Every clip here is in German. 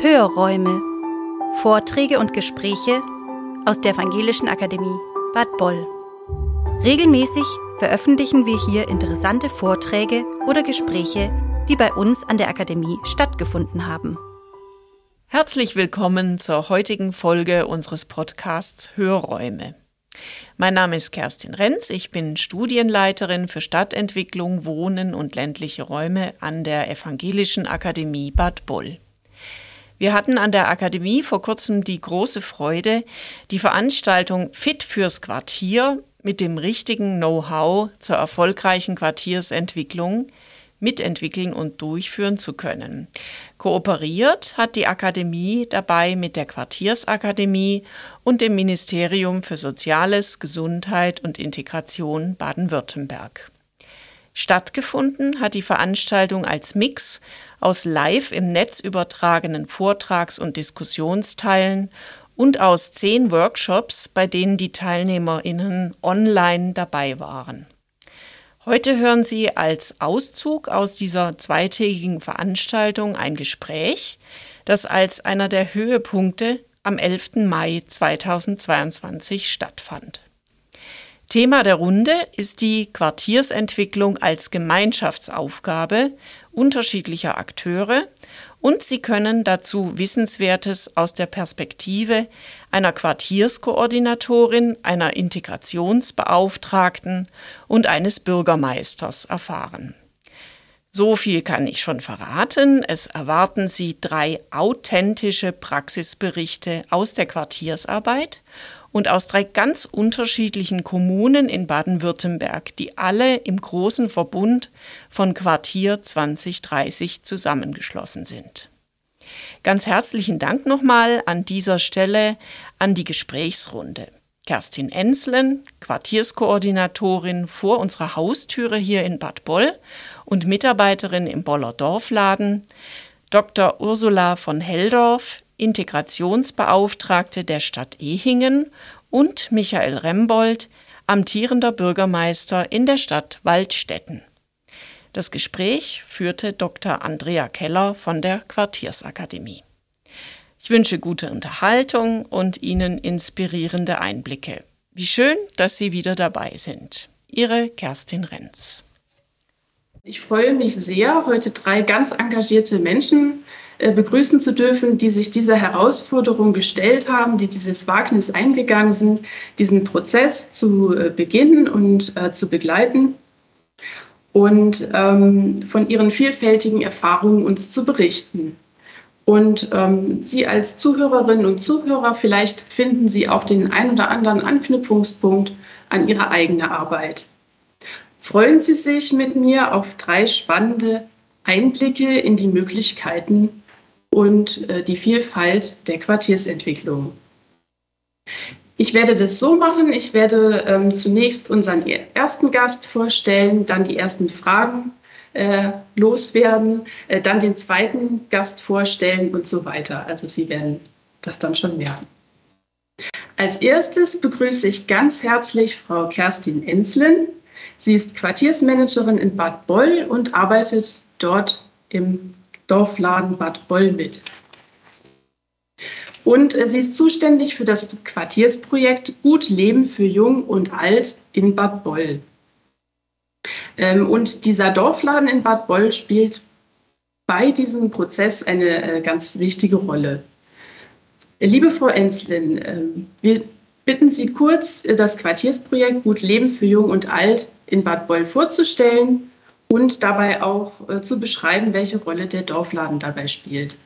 Hörräume. Vorträge und Gespräche aus der Evangelischen Akademie Bad Boll. Regelmäßig veröffentlichen wir hier interessante Vorträge oder Gespräche, die bei uns an der Akademie stattgefunden haben. Herzlich willkommen zur heutigen Folge unseres Podcasts Hörräume. Mein Name ist Kerstin Renz, ich bin Studienleiterin für Stadtentwicklung, Wohnen und ländliche Räume an der Evangelischen Akademie Bad Boll. Wir hatten an der Akademie vor kurzem die große Freude, die Veranstaltung Fit fürs Quartier mit dem richtigen Know-how zur erfolgreichen Quartiersentwicklung mitentwickeln und durchführen zu können. Kooperiert hat die Akademie dabei mit der Quartiersakademie und dem Ministerium für Soziales, Gesundheit und Integration Baden-Württemberg. Stattgefunden hat die Veranstaltung als Mix aus live im Netz übertragenen Vortrags- und Diskussionsteilen und aus zehn Workshops, bei denen die Teilnehmerinnen online dabei waren. Heute hören Sie als Auszug aus dieser zweitägigen Veranstaltung ein Gespräch, das als einer der Höhepunkte am 11. Mai 2022 stattfand. Thema der Runde ist die Quartiersentwicklung als Gemeinschaftsaufgabe unterschiedlicher Akteure und Sie können dazu Wissenswertes aus der Perspektive einer Quartierskoordinatorin, einer Integrationsbeauftragten und eines Bürgermeisters erfahren. So viel kann ich schon verraten. Es erwarten Sie drei authentische Praxisberichte aus der Quartiersarbeit und aus drei ganz unterschiedlichen Kommunen in Baden-Württemberg, die alle im großen Verbund von Quartier 2030 zusammengeschlossen sind. Ganz herzlichen Dank nochmal an dieser Stelle an die Gesprächsrunde. Kerstin Enslen, Quartierskoordinatorin vor unserer Haustüre hier in Bad Boll und Mitarbeiterin im Boller Dorfladen, Dr. Ursula von Heldorf, Integrationsbeauftragte der Stadt Ehingen und Michael Rembold, amtierender Bürgermeister in der Stadt Waldstätten. Das Gespräch führte Dr. Andrea Keller von der Quartiersakademie. Ich wünsche gute Unterhaltung und Ihnen inspirierende Einblicke. Wie schön, dass Sie wieder dabei sind. Ihre Kerstin Renz. Ich freue mich sehr, heute drei ganz engagierte Menschen begrüßen zu dürfen, die sich dieser Herausforderung gestellt haben, die dieses Wagnis eingegangen sind, diesen Prozess zu äh, beginnen und äh, zu begleiten und ähm, von ihren vielfältigen Erfahrungen uns zu berichten. Und ähm, Sie als Zuhörerinnen und Zuhörer, vielleicht finden Sie auch den ein oder anderen Anknüpfungspunkt an Ihre eigene Arbeit. Freuen Sie sich mit mir auf drei spannende Einblicke in die Möglichkeiten und äh, die Vielfalt der Quartiersentwicklung. Ich werde das so machen, ich werde ähm, zunächst unseren ersten Gast vorstellen, dann die ersten Fragen äh, loswerden, äh, dann den zweiten Gast vorstellen und so weiter. Also Sie werden das dann schon merken. Als erstes begrüße ich ganz herzlich Frau Kerstin Enslen. Sie ist Quartiersmanagerin in Bad Boll und arbeitet dort im Dorfladen Bad Boll mit. Und äh, sie ist zuständig für das Quartiersprojekt Gut Leben für Jung und Alt in Bad Boll. Ähm, und dieser Dorfladen in Bad Boll spielt bei diesem Prozess eine äh, ganz wichtige Rolle. Liebe Frau Enslin, äh, wir bitten Sie kurz, äh, das Quartiersprojekt Gut Leben für Jung und Alt in Bad Boll vorzustellen und dabei auch äh, zu beschreiben, welche Rolle der Dorfladen dabei spielt.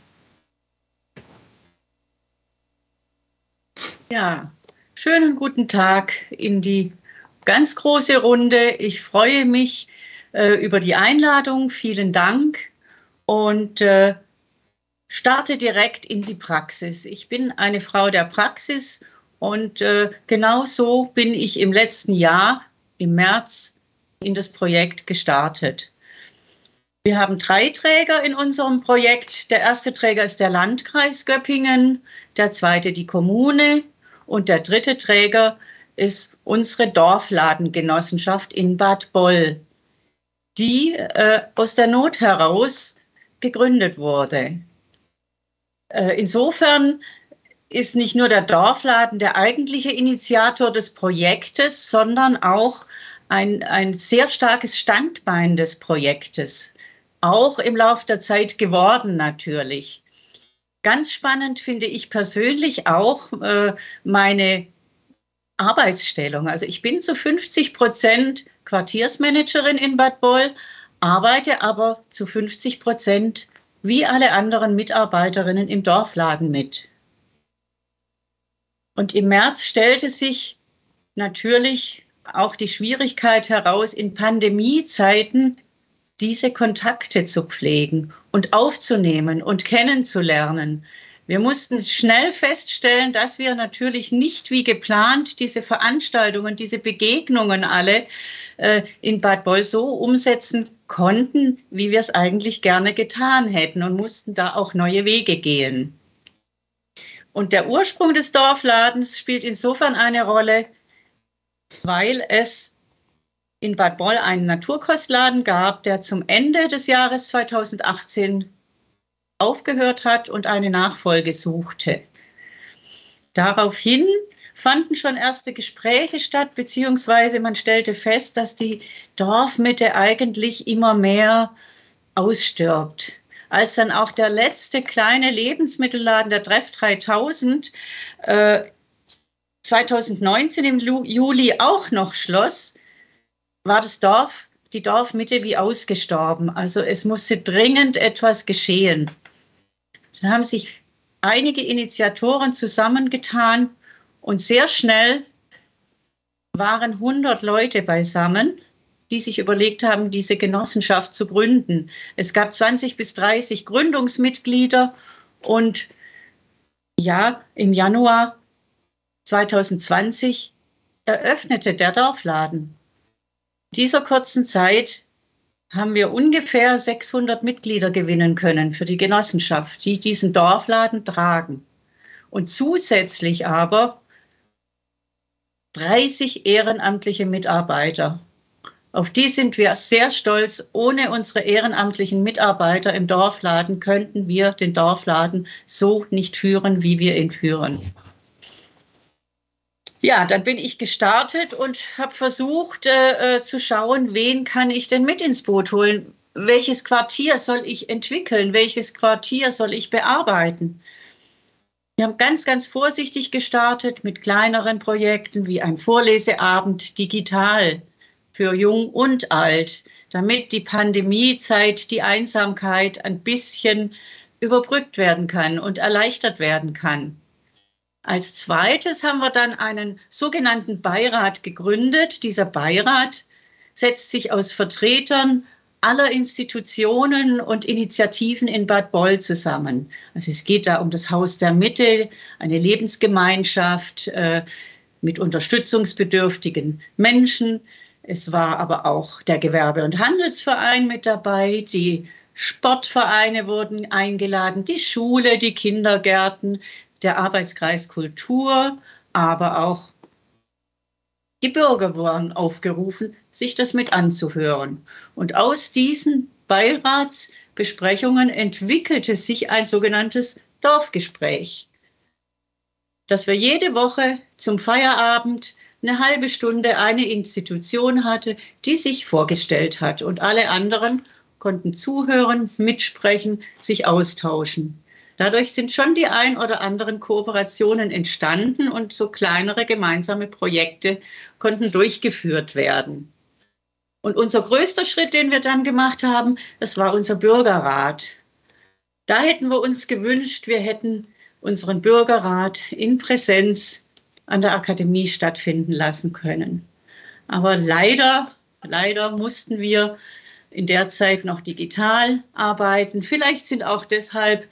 Ja, schönen guten Tag in die ganz große Runde. Ich freue mich äh, über die Einladung. Vielen Dank und äh, starte direkt in die Praxis. Ich bin eine Frau der Praxis und äh, genau so bin ich im letzten Jahr, im März in das Projekt gestartet. Wir haben drei Träger in unserem Projekt. Der erste Träger ist der Landkreis Göppingen, der zweite die Kommune und der dritte Träger ist unsere Dorfladengenossenschaft in Bad Boll, die äh, aus der Not heraus gegründet wurde. Äh, insofern ist nicht nur der Dorfladen der eigentliche Initiator des Projektes, sondern auch ein, ein sehr starkes Standbein des Projektes. Auch im Laufe der Zeit geworden natürlich. Ganz spannend finde ich persönlich auch äh, meine Arbeitsstellung. Also ich bin zu 50 Prozent Quartiersmanagerin in Bad Boll, arbeite aber zu 50 Prozent wie alle anderen Mitarbeiterinnen im Dorfladen mit. Und im März stellte sich natürlich auch die Schwierigkeit heraus, in Pandemiezeiten diese Kontakte zu pflegen und aufzunehmen und kennenzulernen. Wir mussten schnell feststellen, dass wir natürlich nicht wie geplant diese Veranstaltungen, diese Begegnungen alle äh, in Bad Boll so umsetzen konnten, wie wir es eigentlich gerne getan hätten und mussten da auch neue Wege gehen. Und der Ursprung des Dorfladens spielt insofern eine Rolle, weil es in Bad Boll einen Naturkostladen gab, der zum Ende des Jahres 2018 aufgehört hat und eine Nachfolge suchte. Daraufhin fanden schon erste Gespräche statt, beziehungsweise man stellte fest, dass die Dorfmitte eigentlich immer mehr ausstirbt als dann auch der letzte kleine Lebensmittelladen, der Treff 3000, äh, 2019 im Juli auch noch schloss, war das Dorf, die Dorfmitte wie ausgestorben. Also es musste dringend etwas geschehen. Dann haben sich einige Initiatoren zusammengetan und sehr schnell waren 100 Leute beisammen die sich überlegt haben, diese Genossenschaft zu gründen. Es gab 20 bis 30 Gründungsmitglieder und ja, im Januar 2020 eröffnete der Dorfladen. In dieser kurzen Zeit haben wir ungefähr 600 Mitglieder gewinnen können für die Genossenschaft, die diesen Dorfladen tragen. Und zusätzlich aber 30 ehrenamtliche Mitarbeiter auf die sind wir sehr stolz. Ohne unsere ehrenamtlichen Mitarbeiter im Dorfladen könnten wir den Dorfladen so nicht führen, wie wir ihn führen. Ja, dann bin ich gestartet und habe versucht äh, äh, zu schauen, wen kann ich denn mit ins Boot holen? Welches Quartier soll ich entwickeln? Welches Quartier soll ich bearbeiten? Wir haben ganz, ganz vorsichtig gestartet mit kleineren Projekten wie einem Vorleseabend digital für Jung und Alt, damit die Pandemiezeit, die Einsamkeit ein bisschen überbrückt werden kann und erleichtert werden kann. Als zweites haben wir dann einen sogenannten Beirat gegründet. Dieser Beirat setzt sich aus Vertretern aller Institutionen und Initiativen in Bad Boll zusammen. Also es geht da um das Haus der Mitte, eine Lebensgemeinschaft äh, mit unterstützungsbedürftigen Menschen. Es war aber auch der Gewerbe- und Handelsverein mit dabei, die Sportvereine wurden eingeladen, die Schule, die Kindergärten, der Arbeitskreis Kultur, aber auch die Bürger wurden aufgerufen, sich das mit anzuhören. Und aus diesen Beiratsbesprechungen entwickelte sich ein sogenanntes Dorfgespräch, das wir jede Woche zum Feierabend eine halbe Stunde eine Institution hatte, die sich vorgestellt hat und alle anderen konnten zuhören, mitsprechen, sich austauschen. Dadurch sind schon die ein oder anderen Kooperationen entstanden und so kleinere gemeinsame Projekte konnten durchgeführt werden. Und unser größter Schritt, den wir dann gemacht haben, das war unser Bürgerrat. Da hätten wir uns gewünscht, wir hätten unseren Bürgerrat in Präsenz an der Akademie stattfinden lassen können. Aber leider, leider mussten wir in der Zeit noch digital arbeiten. Vielleicht sind auch deshalb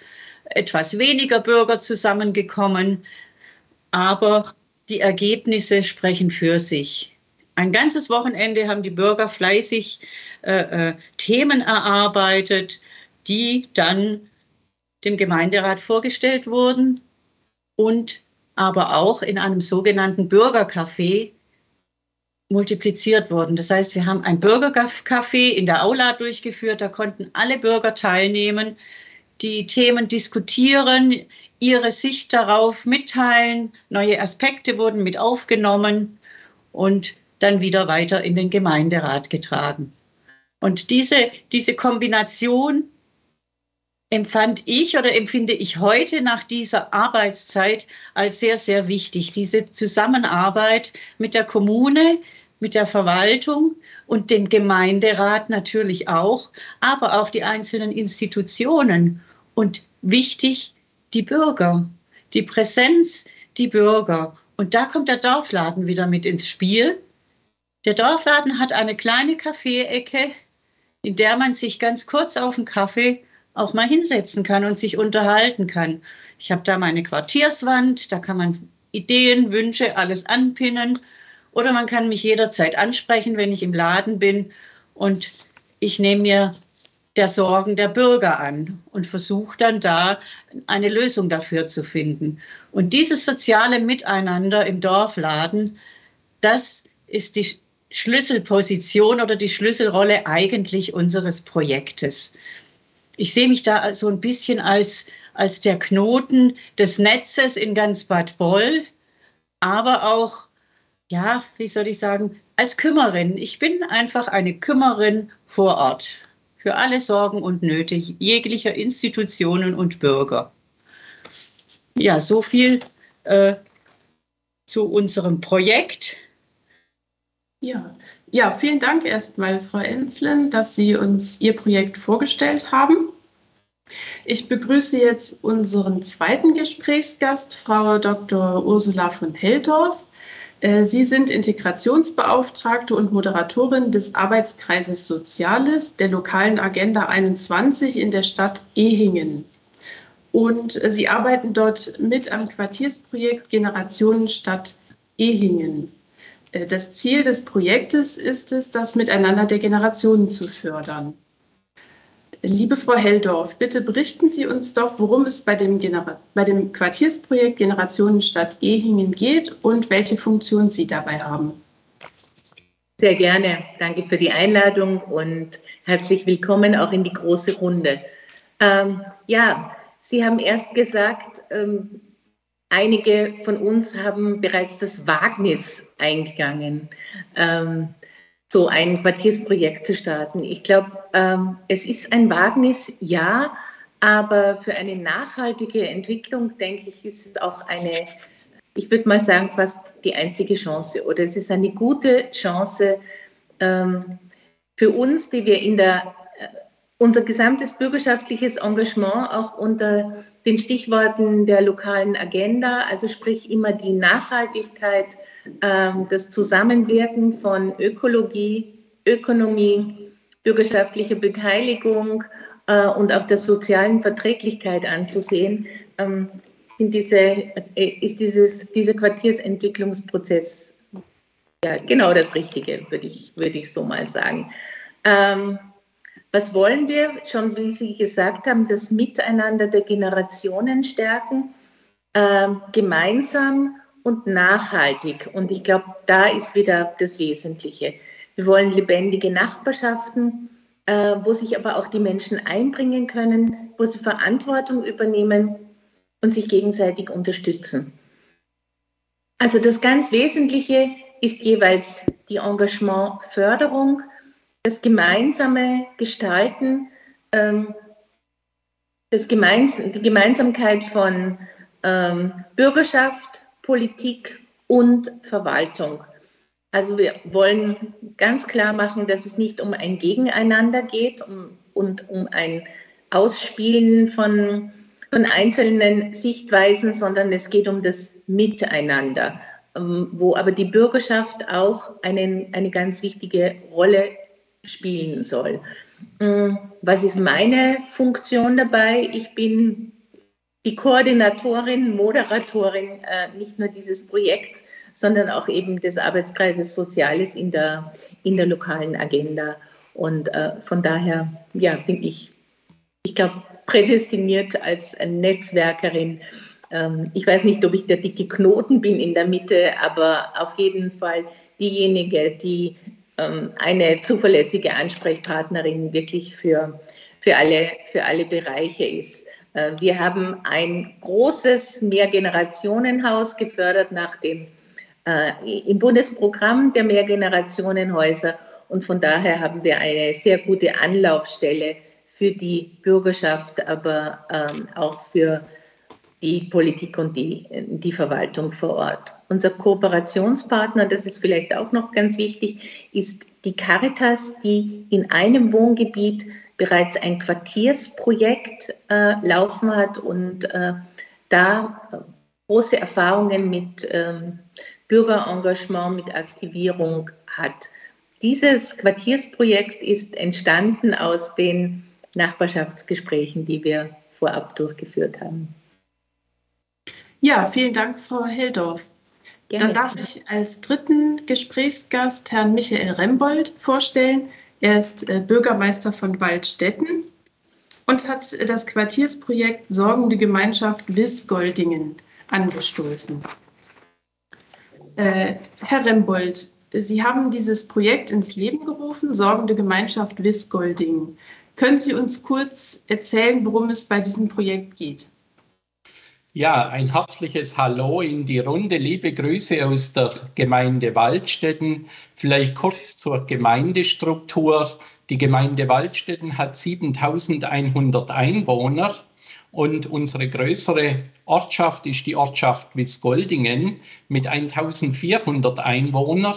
etwas weniger Bürger zusammengekommen, aber die Ergebnisse sprechen für sich. Ein ganzes Wochenende haben die Bürger fleißig äh, äh, Themen erarbeitet, die dann dem Gemeinderat vorgestellt wurden und aber auch in einem sogenannten Bürgercafé multipliziert wurden. Das heißt, wir haben ein Bürgercafé in der Aula durchgeführt, da konnten alle Bürger teilnehmen, die Themen diskutieren, ihre Sicht darauf mitteilen, neue Aspekte wurden mit aufgenommen und dann wieder weiter in den Gemeinderat getragen. Und diese, diese Kombination empfand ich oder empfinde ich heute nach dieser Arbeitszeit als sehr, sehr wichtig. Diese Zusammenarbeit mit der Kommune, mit der Verwaltung und dem Gemeinderat natürlich auch, aber auch die einzelnen Institutionen und wichtig die Bürger, die Präsenz, die Bürger. Und da kommt der Dorfladen wieder mit ins Spiel. Der Dorfladen hat eine kleine Kaffeeecke, in der man sich ganz kurz auf einen Kaffee auch mal hinsetzen kann und sich unterhalten kann. Ich habe da meine Quartierswand, da kann man Ideen, Wünsche, alles anpinnen. Oder man kann mich jederzeit ansprechen, wenn ich im Laden bin und ich nehme mir der Sorgen der Bürger an und versuche dann da eine Lösung dafür zu finden. Und dieses soziale Miteinander im Dorfladen, das ist die Schlüsselposition oder die Schlüsselrolle eigentlich unseres Projektes. Ich sehe mich da so ein bisschen als, als der Knoten des Netzes in ganz Bad Boll, aber auch, ja, wie soll ich sagen, als Kümmerin. Ich bin einfach eine Kümmerin vor Ort für alle Sorgen und Nöte jeglicher Institutionen und Bürger. Ja, so viel äh, zu unserem Projekt. Ja, ja, vielen Dank erstmal, Frau Enzlen, dass Sie uns Ihr Projekt vorgestellt haben. Ich begrüße jetzt unseren zweiten Gesprächsgast, Frau Dr. Ursula von Heldorf. Äh, Sie sind Integrationsbeauftragte und Moderatorin des Arbeitskreises Soziales der lokalen Agenda 21 in der Stadt Ehingen. Und Sie arbeiten dort mit am Quartiersprojekt Generationen Stadt Ehingen. Äh, das Ziel des Projektes ist es, das Miteinander der Generationen zu fördern. Liebe Frau Helldorf, bitte berichten Sie uns doch, worum es bei dem, Genera bei dem Quartiersprojekt Generationenstadt Ehingen geht und welche Funktion Sie dabei haben. Sehr gerne. Danke für die Einladung und herzlich willkommen auch in die große Runde. Ähm, ja, Sie haben erst gesagt, ähm, Einige von uns haben bereits das Wagnis eingegangen, ähm, so ein Quartiersprojekt zu starten. Ich glaube, ähm, es ist ein Wagnis, ja, aber für eine nachhaltige Entwicklung, denke ich, ist es auch eine, ich würde mal sagen, fast die einzige Chance oder es ist eine gute Chance ähm, für uns, die wir in der, äh, unser gesamtes bürgerschaftliches Engagement auch unter den Stichworten der lokalen Agenda, also sprich immer die Nachhaltigkeit, ähm, das Zusammenwirken von Ökologie, Ökonomie, bürgerschaftlicher Beteiligung äh, und auch der sozialen Verträglichkeit anzusehen, ähm, diese, äh, ist dieses, dieser Quartiersentwicklungsprozess ja, genau das Richtige, würde ich, würde ich so mal sagen. Ähm, was wollen wir? Schon wie Sie gesagt haben, das Miteinander der Generationen stärken, äh, gemeinsam und nachhaltig. Und ich glaube, da ist wieder das Wesentliche. Wir wollen lebendige Nachbarschaften, äh, wo sich aber auch die Menschen einbringen können, wo sie Verantwortung übernehmen und sich gegenseitig unterstützen. Also das ganz Wesentliche ist jeweils die Engagementförderung das gemeinsame Gestalten, ähm, das Gemeins die Gemeinsamkeit von ähm, Bürgerschaft, Politik und Verwaltung. Also wir wollen ganz klar machen, dass es nicht um ein Gegeneinander geht um, und um ein Ausspielen von, von einzelnen Sichtweisen, sondern es geht um das Miteinander, ähm, wo aber die Bürgerschaft auch einen, eine ganz wichtige Rolle spielen soll. Mm, was ist meine Funktion dabei? Ich bin die Koordinatorin, Moderatorin äh, nicht nur dieses Projekts, sondern auch eben des Arbeitskreises Soziales in der, in der lokalen Agenda. Und äh, von daher ja, bin ich, ich glaube, prädestiniert als Netzwerkerin. Ähm, ich weiß nicht, ob ich der dicke Knoten bin in der Mitte, aber auf jeden Fall diejenige, die eine zuverlässige Ansprechpartnerin wirklich für, für, alle, für alle Bereiche ist. Äh, wir haben ein großes Mehrgenerationenhaus gefördert nach dem, äh, im Bundesprogramm der Mehrgenerationenhäuser und von daher haben wir eine sehr gute Anlaufstelle für die Bürgerschaft, aber ähm, auch für die Politik und die, die Verwaltung vor Ort. Unser Kooperationspartner, das ist vielleicht auch noch ganz wichtig, ist die Caritas, die in einem Wohngebiet bereits ein Quartiersprojekt äh, laufen hat und äh, da große Erfahrungen mit ähm, Bürgerengagement, mit Aktivierung hat. Dieses Quartiersprojekt ist entstanden aus den Nachbarschaftsgesprächen, die wir vorab durchgeführt haben. Ja, vielen Dank, Frau Heldorf. Gerne. Dann darf ich als dritten Gesprächsgast Herrn Michael Rembold vorstellen. Er ist äh, Bürgermeister von Waldstätten und hat das Quartiersprojekt Sorgende Gemeinschaft Wiss-Goldingen angestoßen. Äh, Herr Rembold, Sie haben dieses Projekt ins Leben gerufen, Sorgende Gemeinschaft Wiss-Goldingen. Können Sie uns kurz erzählen, worum es bei diesem Projekt geht? Ja, ein herzliches Hallo in die Runde. Liebe Grüße aus der Gemeinde Waldstätten. Vielleicht kurz zur Gemeindestruktur. Die Gemeinde Waldstätten hat 7100 Einwohner und unsere größere Ortschaft ist die Ortschaft Wiesgoldingen mit 1400 Einwohnern.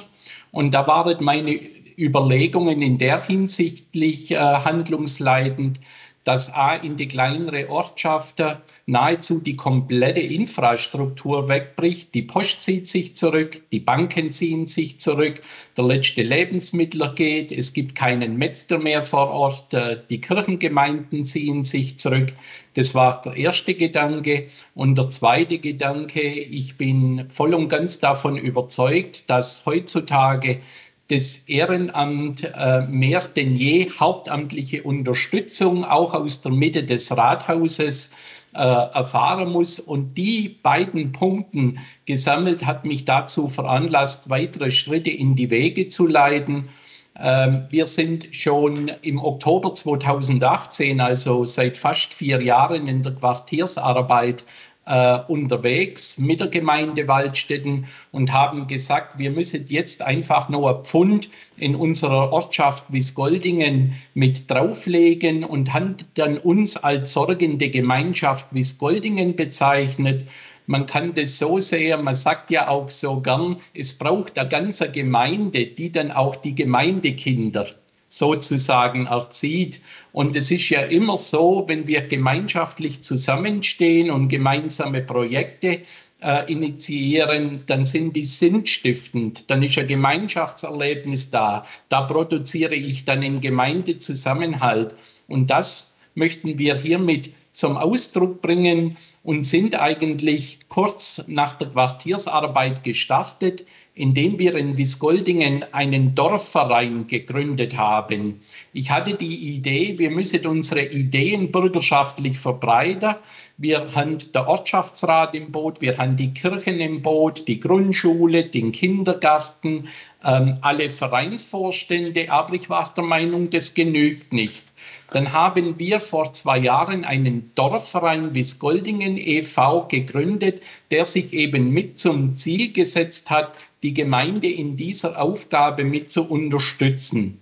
Und da waren meine Überlegungen in der hinsichtlich äh, handlungsleitend, dass A in die kleinere Ortschaft nahezu die komplette Infrastruktur wegbricht. Die Post zieht sich zurück, die Banken ziehen sich zurück, der letzte Lebensmittler geht, es gibt keinen Metzger mehr vor Ort, äh, die Kirchengemeinden ziehen sich zurück. Das war der erste Gedanke. Und der zweite Gedanke, ich bin voll und ganz davon überzeugt, dass heutzutage das Ehrenamt äh, mehr denn je hauptamtliche Unterstützung auch aus der Mitte des Rathauses äh, erfahren muss. Und die beiden Punkten gesammelt hat mich dazu veranlasst, weitere Schritte in die Wege zu leiten. Ähm, wir sind schon im Oktober 2018, also seit fast vier Jahren in der Quartiersarbeit äh, unterwegs mit der Gemeinde Waldstätten und haben gesagt, wir müssen jetzt einfach nur ein Pfund in unserer Ortschaft Wiesgoldingen mit drauflegen und haben dann uns als sorgende Gemeinschaft Wiesgoldingen bezeichnet. Man kann das so sehen, man sagt ja auch so gern, es braucht eine ganze Gemeinde, die dann auch die Gemeindekinder sozusagen erzieht. Und es ist ja immer so, wenn wir gemeinschaftlich zusammenstehen und gemeinsame Projekte äh, initiieren, dann sind die sinnstiftend, dann ist ein Gemeinschaftserlebnis da, da produziere ich dann einen Gemeindezusammenhalt. Und das möchten wir hiermit zum Ausdruck bringen und sind eigentlich kurz nach der Quartiersarbeit gestartet indem wir in Wiesgoldingen einen Dorfverein gegründet haben. Ich hatte die Idee, wir müssen unsere Ideen bürgerschaftlich verbreitern. Wir haben der Ortschaftsrat im Boot, wir haben die Kirchen im Boot, die Grundschule, den Kindergarten, ähm, alle Vereinsvorstände, aber ich war der Meinung, das genügt nicht. Dann haben wir vor zwei Jahren einen Dorfverein Wiesgoldingen e.V. gegründet, der sich eben mit zum Ziel gesetzt hat, die Gemeinde in dieser Aufgabe mit zu unterstützen.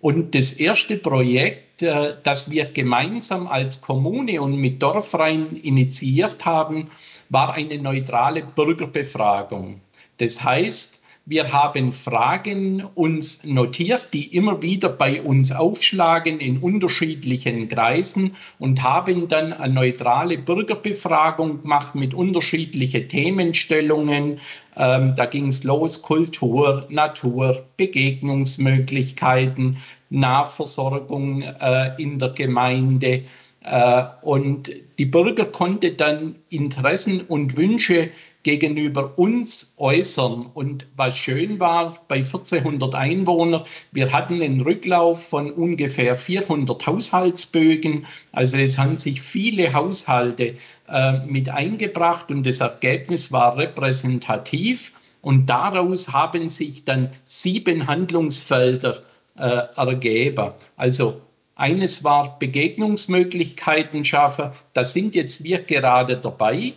Und das erste Projekt, äh, das wir gemeinsam als Kommune und mit Dorfverein initiiert haben, war eine neutrale Bürgerbefragung. Das heißt, wir haben Fragen uns notiert, die immer wieder bei uns aufschlagen in unterschiedlichen Kreisen und haben dann eine neutrale Bürgerbefragung gemacht mit unterschiedlichen Themenstellungen. Ähm, da ging es los, Kultur, Natur, Begegnungsmöglichkeiten, Nahversorgung äh, in der Gemeinde. Äh, und die Bürger konnten dann Interessen und Wünsche gegenüber uns äußern. Und was schön war, bei 1400 Einwohnern, wir hatten einen Rücklauf von ungefähr 400 Haushaltsbögen. Also es haben sich viele Haushalte äh, mit eingebracht und das Ergebnis war repräsentativ. Und daraus haben sich dann sieben Handlungsfelder äh, ergeben. Also Eines war Begegnungsmöglichkeiten schaffen. Da sind jetzt wir gerade dabei.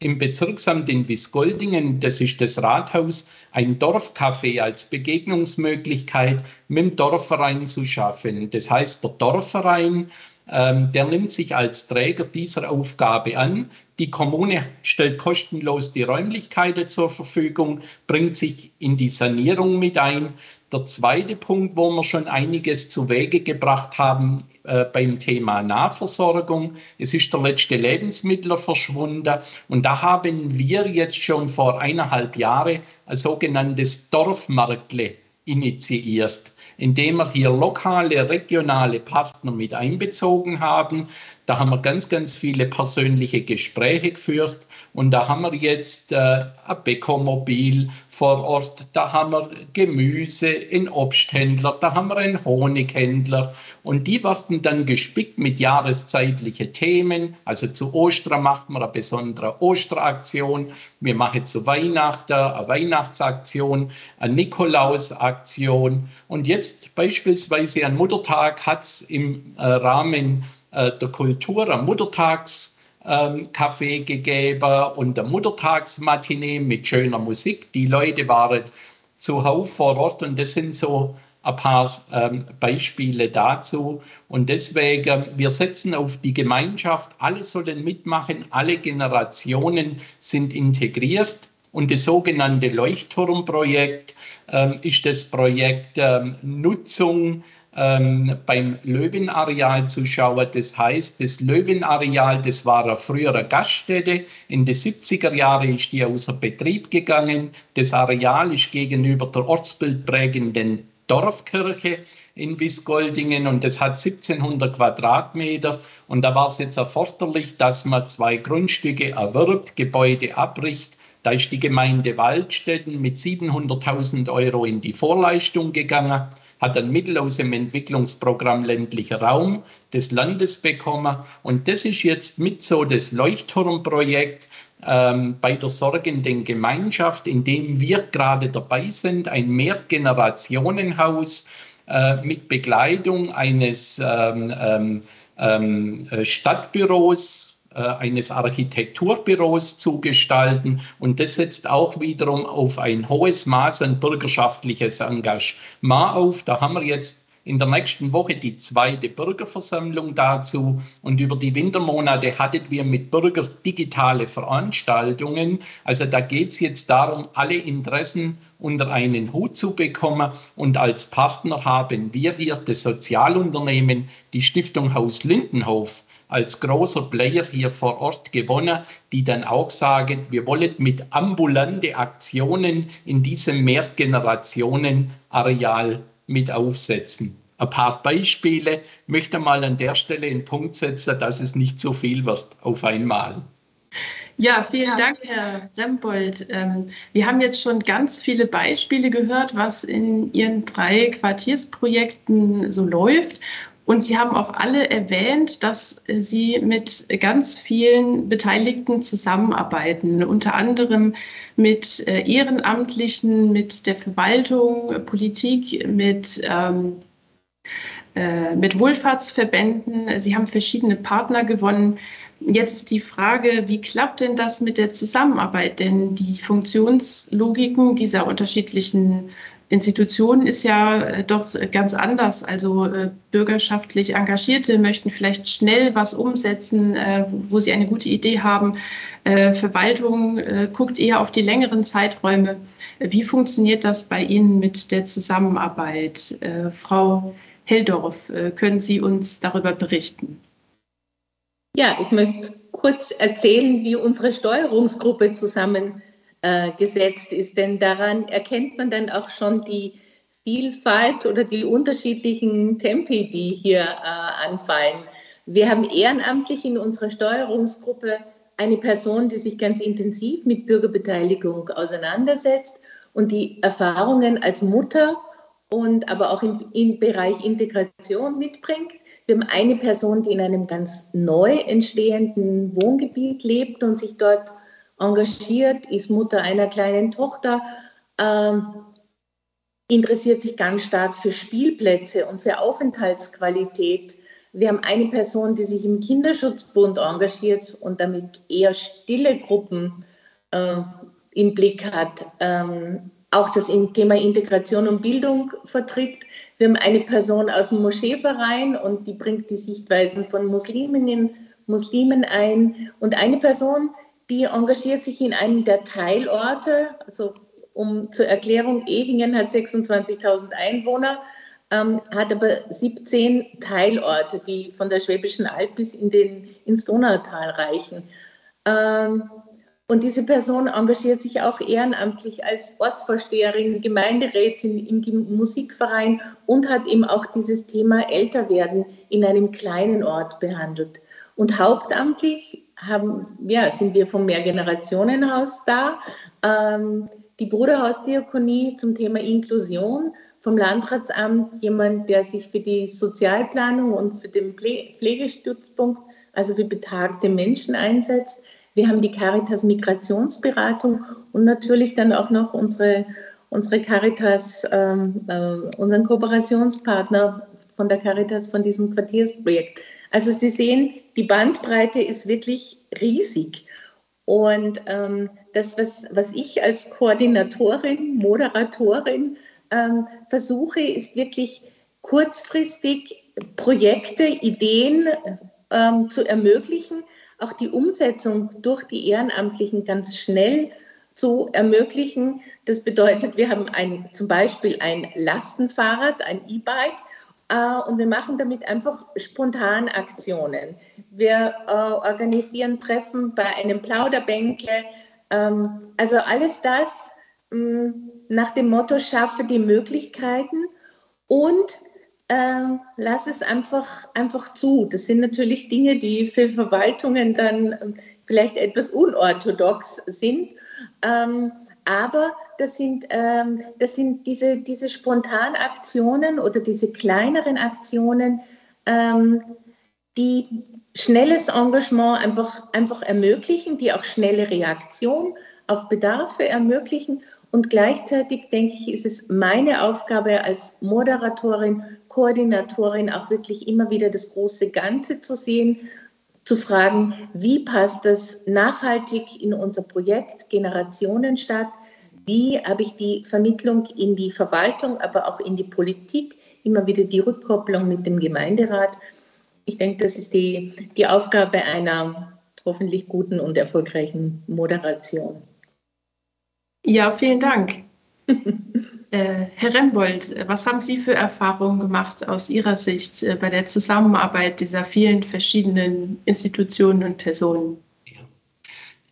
Im Bezirksamt in Wiesgoldingen, das ist das Rathaus, ein Dorfcafé als Begegnungsmöglichkeit mit dem Dorfverein zu schaffen. Das heißt, der Dorfverein ähm, der nimmt sich als Träger dieser Aufgabe an. Die Kommune stellt kostenlos die Räumlichkeiten zur Verfügung, bringt sich in die Sanierung mit ein. Der zweite Punkt, wo wir schon einiges zu Wege gebracht haben äh, beim Thema Nahversorgung, es ist der letzte Lebensmittler verschwunden und da haben wir jetzt schon vor eineinhalb Jahren ein sogenanntes Dorfmarktle initiiert indem wir hier lokale, regionale Partner mit einbezogen haben. Da haben wir ganz, ganz viele persönliche Gespräche geführt. Und da haben wir jetzt äh, Bäckermobil vor Ort, da haben wir Gemüse, einen Obsthändler, da haben wir einen Honighändler. Und die werden dann gespickt mit jahreszeitlichen Themen. Also zu Ostern macht man eine besondere Osteraktion, wir machen zu Weihnachten eine Weihnachtsaktion, eine Nikolausaktion. Und jetzt beispielsweise an Muttertag hat es im äh, Rahmen äh, der Kultur am Muttertagskaffee ähm, gegeben und der Muttertagsmatinee mit schöner Musik. Die Leute waren zuhauf vor Ort und das sind so ein paar ähm, Beispiele dazu. Und deswegen, wir setzen auf die Gemeinschaft, alle sollen mitmachen, alle Generationen sind integriert. Und das sogenannte Leuchtturmprojekt ähm, ist das Projekt ähm, Nutzung ähm, beim Löwenareal zu schauen. Das heißt, das Löwenareal, das war eine frühere Gaststätte. In den 70er Jahren ist die außer Betrieb gegangen. Das Areal ist gegenüber der ortsbildprägenden Dorfkirche in Wiesgoldingen und das hat 1700 Quadratmeter. Und da war es jetzt erforderlich, dass man zwei Grundstücke erwirbt, Gebäude abbricht. Da ist die Gemeinde Waldstätten mit 700.000 Euro in die Vorleistung gegangen hat ein Mittel aus dem Entwicklungsprogramm ländlicher Raum des Landes bekommen. Und das ist jetzt mit so das Leuchtturmprojekt ähm, bei der sorgenden Gemeinschaft, in dem wir gerade dabei sind, ein Mehrgenerationenhaus äh, mit Begleitung eines ähm, ähm, ähm Stadtbüros äh, eines Architekturbüros zu gestalten. Und das setzt auch wiederum auf ein hohes Maß an bürgerschaftliches Engagement auf. Da haben wir jetzt in der nächsten Woche die zweite Bürgerversammlung dazu. Und über die Wintermonate hattet wir mit Bürger digitale Veranstaltungen. Also da geht es jetzt darum, alle Interessen unter einen Hut zu bekommen. Und als Partner haben wir hier das Sozialunternehmen, die Stiftung Haus Lindenhof als großer Player hier vor Ort gewonnen, die dann auch sagen, wir wollen mit ambulante Aktionen in diesem Mehrgenerationen-Areal mit aufsetzen. Ein paar Beispiele möchte mal an der Stelle in Punkt setzen, dass es nicht so viel wird auf einmal. Ja, vielen Dank, Herr Rembold. Ähm, wir haben jetzt schon ganz viele Beispiele gehört, was in Ihren drei Quartiersprojekten so läuft. Und Sie haben auch alle erwähnt, dass Sie mit ganz vielen Beteiligten zusammenarbeiten, unter anderem mit äh, Ehrenamtlichen, mit der Verwaltung, Politik, mit, ähm, äh, mit Wohlfahrtsverbänden. Sie haben verschiedene Partner gewonnen. Jetzt die Frage, wie klappt denn das mit der Zusammenarbeit? Denn die Funktionslogiken dieser unterschiedlichen Institutionen ist ja äh, doch ganz anders. Also äh, bürgerschaftlich Engagierte möchten vielleicht schnell was umsetzen, äh, wo sie eine gute Idee haben. Verwaltung guckt eher auf die längeren Zeiträume. Wie funktioniert das bei Ihnen mit der Zusammenarbeit? Frau Heldorf, können Sie uns darüber berichten? Ja, ich möchte kurz erzählen, wie unsere Steuerungsgruppe zusammen äh, gesetzt ist. Denn daran erkennt man dann auch schon die Vielfalt oder die unterschiedlichen Tempi, die hier äh, anfallen. Wir haben ehrenamtlich in unserer Steuerungsgruppe eine Person, die sich ganz intensiv mit Bürgerbeteiligung auseinandersetzt und die Erfahrungen als Mutter und aber auch im, im Bereich Integration mitbringt. Wir haben eine Person, die in einem ganz neu entstehenden Wohngebiet lebt und sich dort engagiert, ist Mutter einer kleinen Tochter. Ähm, interessiert sich ganz stark für Spielplätze und für Aufenthaltsqualität. Wir haben eine Person, die sich im Kinderschutzbund engagiert und damit eher stille Gruppen äh, im Blick hat. Ähm, auch das Thema Integration und Bildung vertritt. Wir haben eine Person aus dem Moscheeverein und die bringt die Sichtweisen von Musliminnen, Muslimen ein. Und eine Person, die engagiert sich in einem der Teilorte, also um zur Erklärung, Ehingen hat 26.000 Einwohner, ähm, hat aber 17 Teilorte, die von der Schwäbischen Alb bis in den, ins Donautal reichen. Ähm, und diese Person engagiert sich auch ehrenamtlich als Ortsvorsteherin, Gemeinderätin im Musikverein und hat eben auch dieses Thema Älterwerden in einem kleinen Ort behandelt. Und hauptamtlich haben, ja, sind wir vom Mehrgenerationenhaus da, ähm, die Bruderhausdiakonie zum Thema Inklusion, vom Landratsamt jemand, der sich für die Sozialplanung und für den Pflegestützpunkt, also für betagte Menschen einsetzt. Wir haben die Caritas Migrationsberatung und natürlich dann auch noch unsere, unsere Caritas, ähm, äh, unseren Kooperationspartner von der Caritas von diesem Quartiersprojekt. Also Sie sehen, die Bandbreite ist wirklich riesig. Und ähm, das, was, was ich als Koordinatorin, Moderatorin ähm, versuche, ist wirklich kurzfristig Projekte, Ideen ähm, zu ermöglichen, auch die Umsetzung durch die Ehrenamtlichen ganz schnell zu ermöglichen. Das bedeutet, wir haben ein, zum Beispiel ein Lastenfahrrad, ein E-Bike, und wir machen damit einfach spontan Aktionen. Wir äh, organisieren Treffen bei einem Plauderbänkle. Ähm, also alles das mh, mm, nach dem Motto, schaffe die Möglichkeiten und äh, lass es einfach, einfach zu. Das sind natürlich Dinge, die für Verwaltungen dann ähm, vielleicht etwas unorthodox sind. Ähm, aber das sind, ähm, das sind diese, diese Spontanaktionen oder diese kleineren Aktionen, ähm, die schnelles Engagement einfach, einfach ermöglichen, die auch schnelle Reaktion auf Bedarfe ermöglichen. Und gleichzeitig denke ich, ist es meine Aufgabe als Moderatorin, Koordinatorin auch wirklich immer wieder das große Ganze zu sehen, zu fragen, wie passt das nachhaltig in unser Projekt Generationen statt? Wie habe ich die Vermittlung in die Verwaltung, aber auch in die Politik, immer wieder die Rückkopplung mit dem Gemeinderat? Ich denke, das ist die, die Aufgabe einer hoffentlich guten und erfolgreichen Moderation. Ja, vielen Dank. Äh, Herr Rembold, was haben Sie für Erfahrungen gemacht aus Ihrer Sicht äh, bei der Zusammenarbeit dieser vielen verschiedenen Institutionen und Personen?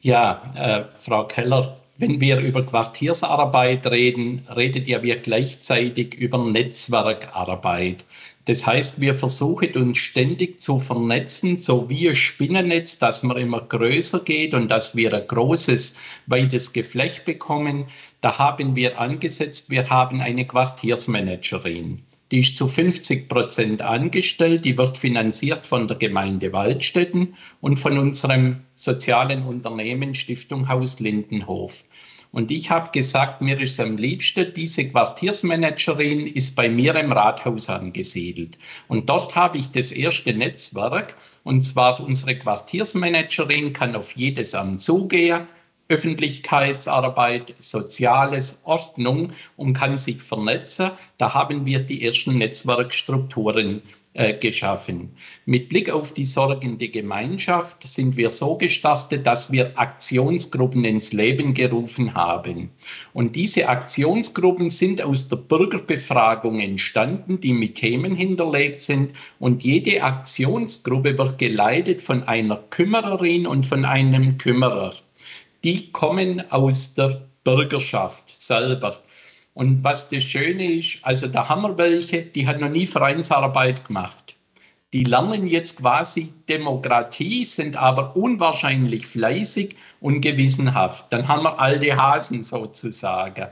Ja, äh, Frau Keller, wenn wir über Quartiersarbeit reden, redet ja wir gleichzeitig über Netzwerkarbeit. Das heißt, wir versuchen uns ständig zu vernetzen, so wie ein Spinnennetz, dass man immer größer geht und dass wir ein großes, weites Geflecht bekommen. Da haben wir angesetzt, wir haben eine Quartiersmanagerin. Die ist zu 50 Prozent angestellt, die wird finanziert von der Gemeinde Waldstätten und von unserem sozialen Unternehmen Stiftung Haus Lindenhof. Und ich habe gesagt, mir ist am liebsten, diese Quartiersmanagerin ist bei mir im Rathaus angesiedelt. Und dort habe ich das erste Netzwerk. Und zwar unsere Quartiersmanagerin kann auf jedes Amt zugehen, Öffentlichkeitsarbeit, Soziales, Ordnung und kann sich vernetzen. Da haben wir die ersten Netzwerkstrukturen äh, geschaffen. Mit Blick auf die sorgende Gemeinschaft sind wir so gestartet, dass wir Aktionsgruppen ins Leben gerufen haben. Und diese Aktionsgruppen sind aus der Bürgerbefragung entstanden, die mit Themen hinterlegt sind. Und jede Aktionsgruppe wird geleitet von einer Kümmererin und von einem Kümmerer. Die kommen aus der Bürgerschaft selber. Und was das Schöne ist, also da haben wir welche, die hat noch nie Vereinsarbeit gemacht. Die lernen jetzt quasi Demokratie, sind aber unwahrscheinlich fleißig und gewissenhaft. Dann haben wir alte Hasen sozusagen.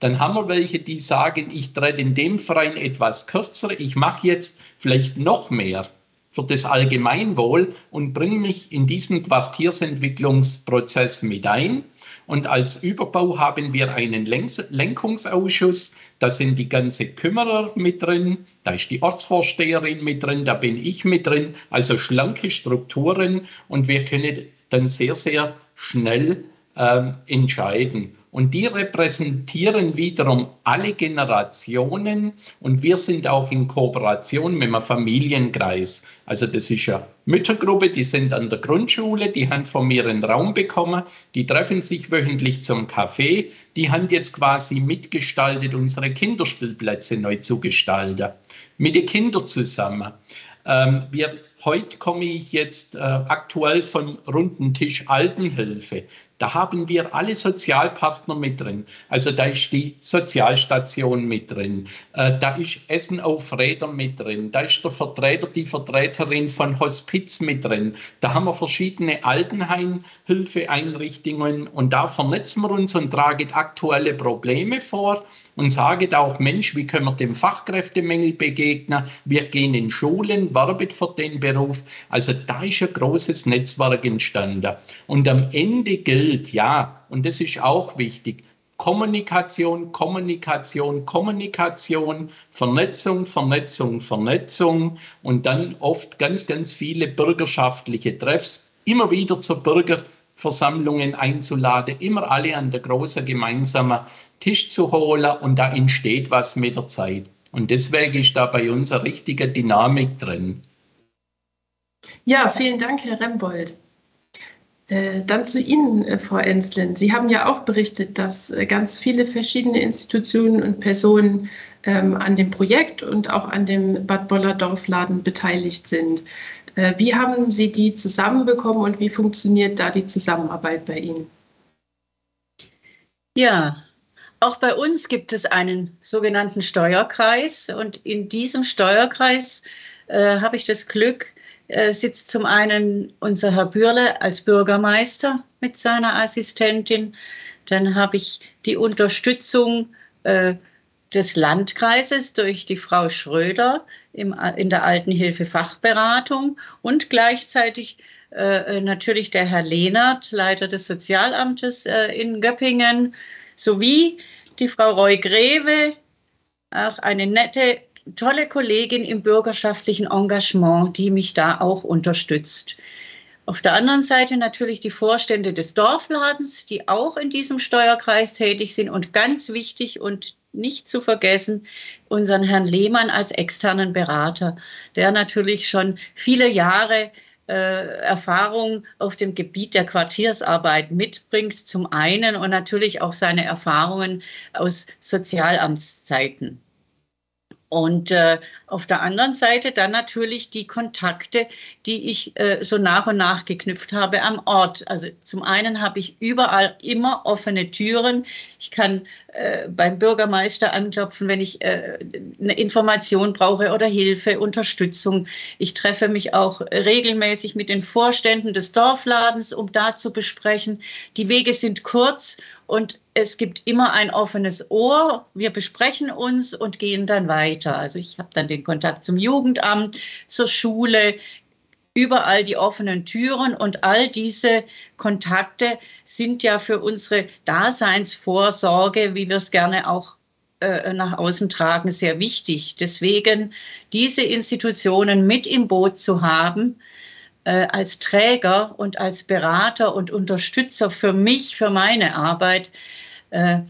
Dann haben wir welche, die sagen, ich trete in dem Verein etwas kürzer, ich mache jetzt vielleicht noch mehr für das Allgemeinwohl und bringe mich in diesen Quartiersentwicklungsprozess mit ein. Und als Überbau haben wir einen Lenkungsausschuss, da sind die ganze Kümmerer mit drin, da ist die Ortsvorsteherin mit drin, da bin ich mit drin, also schlanke Strukturen. Und wir können dann sehr, sehr schnell ähm, entscheiden. Und die repräsentieren wiederum alle Generationen und wir sind auch in Kooperation mit einem Familienkreis. Also das ist ja Müttergruppe, die sind an der Grundschule, die haben von mir einen Raum bekommen, die treffen sich wöchentlich zum Kaffee, die haben jetzt quasi mitgestaltet, unsere Kinderspielplätze neu zu gestalten, mit den Kindern zusammen. Ähm, wir, heute komme ich jetzt äh, aktuell von runden Tisch Altenhilfe. Da haben wir alle Sozialpartner mit drin. Also da ist die Sozialstation mit drin. Äh, da ist Essen auf Rädern mit drin. Da ist der Vertreter, die Vertreterin von Hospiz mit drin. Da haben wir verschiedene Altenheimhilfeeinrichtungen und da vernetzen wir uns und tragen aktuelle Probleme vor und sagen auch, Mensch, wie können wir dem Fachkräftemangel begegnen? Wir gehen in Schulen, werben für den Beruf. Also da ist ein großes Netzwerk entstanden. Und am Ende gilt, ja, und das ist auch wichtig, Kommunikation, Kommunikation, Kommunikation, Vernetzung, Vernetzung, Vernetzung und dann oft ganz, ganz viele bürgerschaftliche Treffs, immer wieder zur Bürgerversammlungen einzuladen, immer alle an der großen gemeinsamen Tisch zu holen und da entsteht was mit der Zeit. Und deswegen ist da bei uns eine richtige Dynamik drin. Ja, vielen Dank, Herr Rembold. Äh, dann zu Ihnen, äh, Frau Enslen. Sie haben ja auch berichtet, dass äh, ganz viele verschiedene Institutionen und Personen ähm, an dem Projekt und auch an dem Bad Boller Dorfladen beteiligt sind. Wie haben Sie die zusammenbekommen und wie funktioniert da die Zusammenarbeit bei Ihnen? Ja, auch bei uns gibt es einen sogenannten Steuerkreis und in diesem Steuerkreis äh, habe ich das Glück, sitzt zum einen unser Herr Bürle als Bürgermeister mit seiner Assistentin. Dann habe ich die Unterstützung äh, des Landkreises durch die Frau Schröder in der Altenhilfe Fachberatung und gleichzeitig äh, natürlich der Herr Lehnert, Leiter des Sozialamtes äh, in Göppingen, sowie die Frau Roy Greve, auch eine nette, tolle Kollegin im bürgerschaftlichen Engagement, die mich da auch unterstützt. Auf der anderen Seite natürlich die Vorstände des Dorfladens, die auch in diesem Steuerkreis tätig sind und ganz wichtig und nicht zu vergessen, unseren Herrn Lehmann als externen Berater, der natürlich schon viele Jahre äh, Erfahrung auf dem Gebiet der Quartiersarbeit mitbringt, zum einen und natürlich auch seine Erfahrungen aus Sozialamtszeiten. Und äh, auf der anderen Seite dann natürlich die Kontakte, die ich äh, so nach und nach geknüpft habe am Ort. Also zum einen habe ich überall immer offene Türen. Ich kann äh, beim Bürgermeister anklopfen, wenn ich äh, eine Information brauche oder Hilfe, Unterstützung. Ich treffe mich auch regelmäßig mit den Vorständen des Dorfladens, um da zu besprechen. Die Wege sind kurz und es gibt immer ein offenes Ohr. Wir besprechen uns und gehen dann weiter. Also ich habe dann den Kontakt zum Jugendamt, zur Schule, überall die offenen Türen und all diese Kontakte sind ja für unsere Daseinsvorsorge, wie wir es gerne auch äh, nach außen tragen, sehr wichtig. Deswegen diese Institutionen mit im Boot zu haben, äh, als Träger und als Berater und Unterstützer für mich, für meine Arbeit, äh,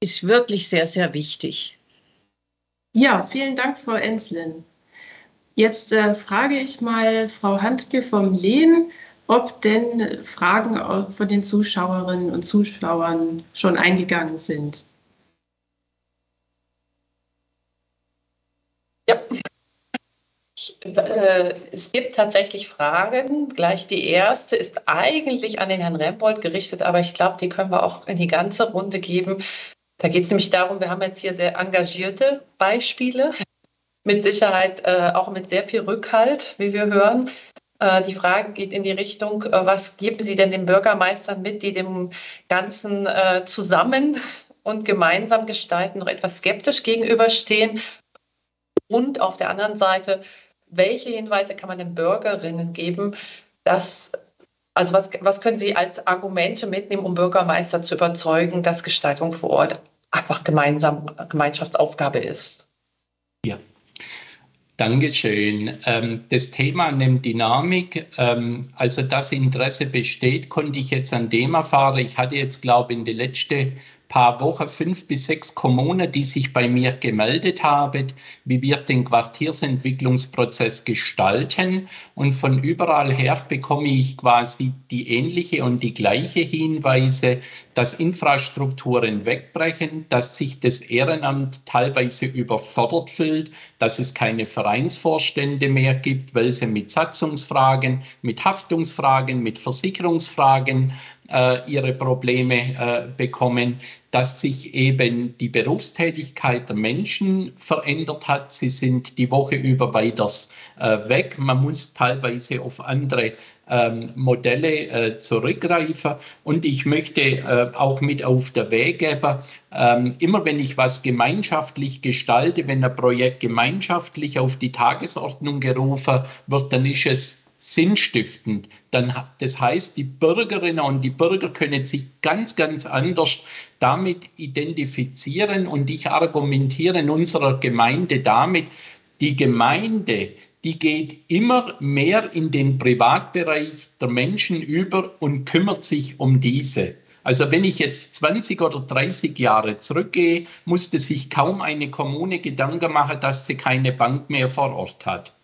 ist wirklich sehr, sehr wichtig. Ja, vielen Dank, Frau Enslin. Jetzt äh, frage ich mal Frau Handke vom Lehn, ob denn Fragen von den Zuschauerinnen und Zuschauern schon eingegangen sind. Ja, äh, es gibt tatsächlich Fragen. Gleich die erste ist eigentlich an den Herrn Rembold gerichtet, aber ich glaube, die können wir auch in die ganze Runde geben. Da geht es nämlich darum, wir haben jetzt hier sehr engagierte Beispiele, mit Sicherheit äh, auch mit sehr viel Rückhalt, wie wir hören. Äh, die Frage geht in die Richtung, äh, was geben Sie denn den Bürgermeistern mit, die dem Ganzen äh, zusammen und gemeinsam gestalten noch etwas skeptisch gegenüberstehen? Und auf der anderen Seite, welche Hinweise kann man den Bürgerinnen geben, dass also was, was können Sie als Argumente mitnehmen, um Bürgermeister zu überzeugen, dass Gestaltung vor Ort einfach gemeinsam Gemeinschaftsaufgabe ist? Ja, Dankeschön. Ähm, das Thema nimmt Dynamik. Ähm, also das Interesse besteht, konnte ich jetzt an dem erfahren. Ich hatte jetzt, glaube ich, in den letzten paar Wochen fünf bis sechs Kommunen, die sich bei mir gemeldet haben, wie wir den Quartiersentwicklungsprozess gestalten. Und von überall her bekomme ich quasi die ähnliche und die gleiche Hinweise, dass Infrastrukturen wegbrechen, dass sich das Ehrenamt teilweise überfordert fühlt, dass es keine Vereinsvorstände mehr gibt, weil sie mit Satzungsfragen, mit Haftungsfragen, mit Versicherungsfragen ihre Probleme äh, bekommen, dass sich eben die Berufstätigkeit der Menschen verändert hat. Sie sind die Woche über weiter äh, weg. Man muss teilweise auf andere ähm, Modelle äh, zurückgreifen. Und ich möchte äh, auch mit auf der Weg geben, ähm, immer wenn ich was gemeinschaftlich gestalte, wenn ein Projekt gemeinschaftlich auf die Tagesordnung gerufen wird, dann ist es sinnstiftend. Dann, das heißt, die Bürgerinnen und die Bürger können sich ganz, ganz anders damit identifizieren und ich argumentiere in unserer Gemeinde damit, die Gemeinde, die geht immer mehr in den Privatbereich der Menschen über und kümmert sich um diese. Also wenn ich jetzt 20 oder 30 Jahre zurückgehe, musste sich kaum eine Kommune Gedanken machen, dass sie keine Bank mehr vor Ort hat.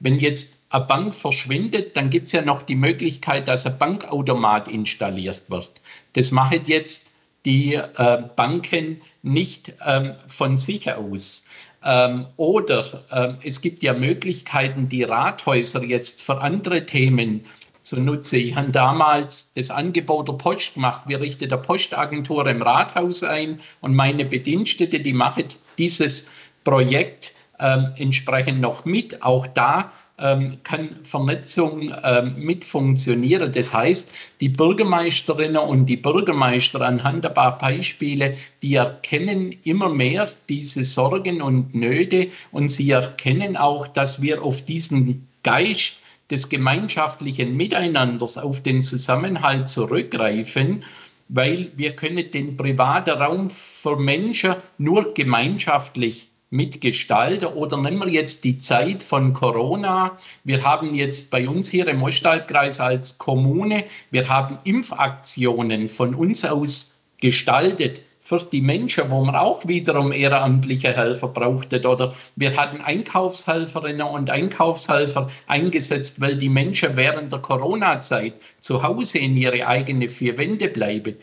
Wenn jetzt eine Bank verschwindet, dann gibt es ja noch die Möglichkeit, dass ein Bankautomat installiert wird. Das machen jetzt die äh, Banken nicht ähm, von sich aus. Ähm, oder ähm, es gibt ja Möglichkeiten, die Rathäuser jetzt für andere Themen zu nutzen. Ich habe damals das Angebot der Post gemacht. Wir richten der Postagentur im Rathaus ein und meine Bedienstete, die machen dieses Projekt ähm, entsprechend noch mit. Auch da ähm, kann Vernetzung ähm, mit funktionieren. Das heißt, die Bürgermeisterinnen und die Bürgermeister anhand ein paar Beispiele, die erkennen immer mehr diese Sorgen und Nöte und sie erkennen auch, dass wir auf diesen Geist des gemeinschaftlichen Miteinanders, auf den Zusammenhalt zurückgreifen weil wir können den privaten Raum für Menschen nur gemeinschaftlich mitgestalten. Oder nehmen wir jetzt die Zeit von Corona. Wir haben jetzt bei uns hier im Ostalbkreis als Kommune, wir haben Impfaktionen von uns aus gestaltet für die Menschen, wo man auch wiederum ehrenamtliche Helfer brauchte. Oder wir hatten Einkaufshelferinnen und Einkaufshelfer eingesetzt, weil die Menschen während der Corona-Zeit zu Hause in ihre eigenen vier Wände bleiben.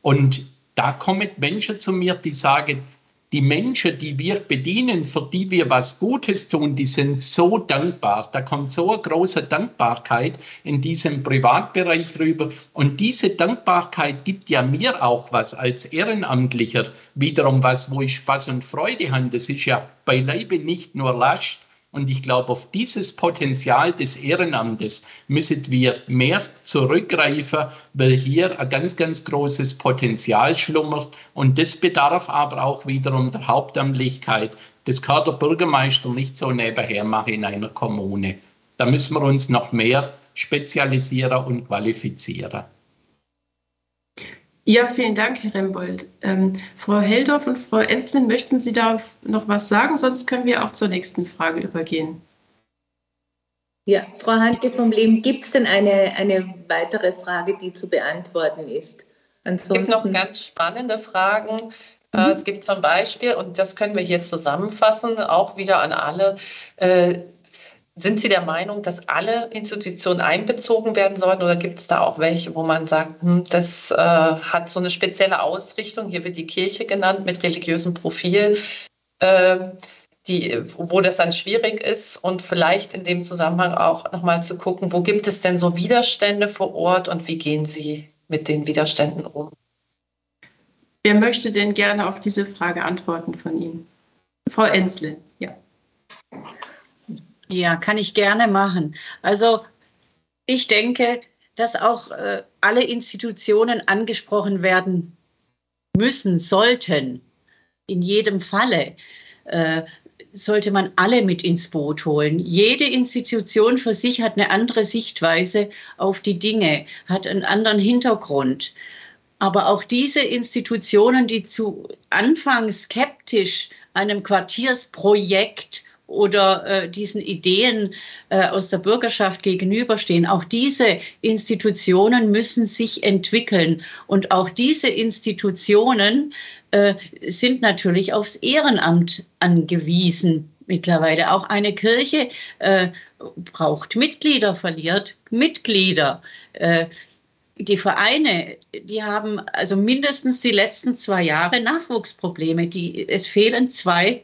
Und da kommen Menschen zu mir, die sagen, die Menschen, die wir bedienen, für die wir was Gutes tun, die sind so dankbar. Da kommt so eine große Dankbarkeit in diesem Privatbereich rüber. Und diese Dankbarkeit gibt ja mir auch was als Ehrenamtlicher wiederum was, wo ich Spaß und Freude habe. Das ist ja beileibe nicht nur Last, und ich glaube, auf dieses Potenzial des Ehrenamtes müssen wir mehr zurückgreifen, weil hier ein ganz, ganz großes Potenzial schlummert. Und das bedarf aber auch wiederum der Hauptamtlichkeit. Das kann der Bürgermeister nicht so nebenher machen in einer Kommune. Da müssen wir uns noch mehr spezialisieren und qualifizieren. Ja, vielen Dank, Herr Rembold. Ähm, Frau Heldorf und Frau Enslin, möchten Sie da noch was sagen? Sonst können wir auch zur nächsten Frage übergehen. Ja, Frau Handke vom Leben, gibt es denn eine, eine weitere Frage, die zu beantworten ist? Ansonsten... Es gibt noch ganz spannende Fragen. Äh, mhm. Es gibt zum Beispiel, und das können wir hier zusammenfassen, auch wieder an alle, äh, sind Sie der Meinung, dass alle Institutionen einbezogen werden sollten oder gibt es da auch welche, wo man sagt, hm, das äh, hat so eine spezielle Ausrichtung? Hier wird die Kirche genannt mit religiösem Profil, äh, die, wo das dann schwierig ist und vielleicht in dem Zusammenhang auch nochmal zu gucken, wo gibt es denn so Widerstände vor Ort und wie gehen Sie mit den Widerständen um? Wer möchte denn gerne auf diese Frage antworten von Ihnen? Frau Ensle, ja. Ja, kann ich gerne machen. Also ich denke, dass auch äh, alle Institutionen angesprochen werden müssen, sollten, in jedem Falle. Äh, sollte man alle mit ins Boot holen. Jede Institution für sich hat eine andere Sichtweise auf die Dinge, hat einen anderen Hintergrund. Aber auch diese Institutionen, die zu Anfang skeptisch einem Quartiersprojekt oder äh, diesen Ideen äh, aus der Bürgerschaft gegenüberstehen. Auch diese Institutionen müssen sich entwickeln. Und auch diese Institutionen äh, sind natürlich aufs Ehrenamt angewiesen mittlerweile. Auch eine Kirche äh, braucht Mitglieder, verliert Mitglieder. Äh, die Vereine, die haben also mindestens die letzten zwei Jahre Nachwuchsprobleme. Die, es fehlen zwei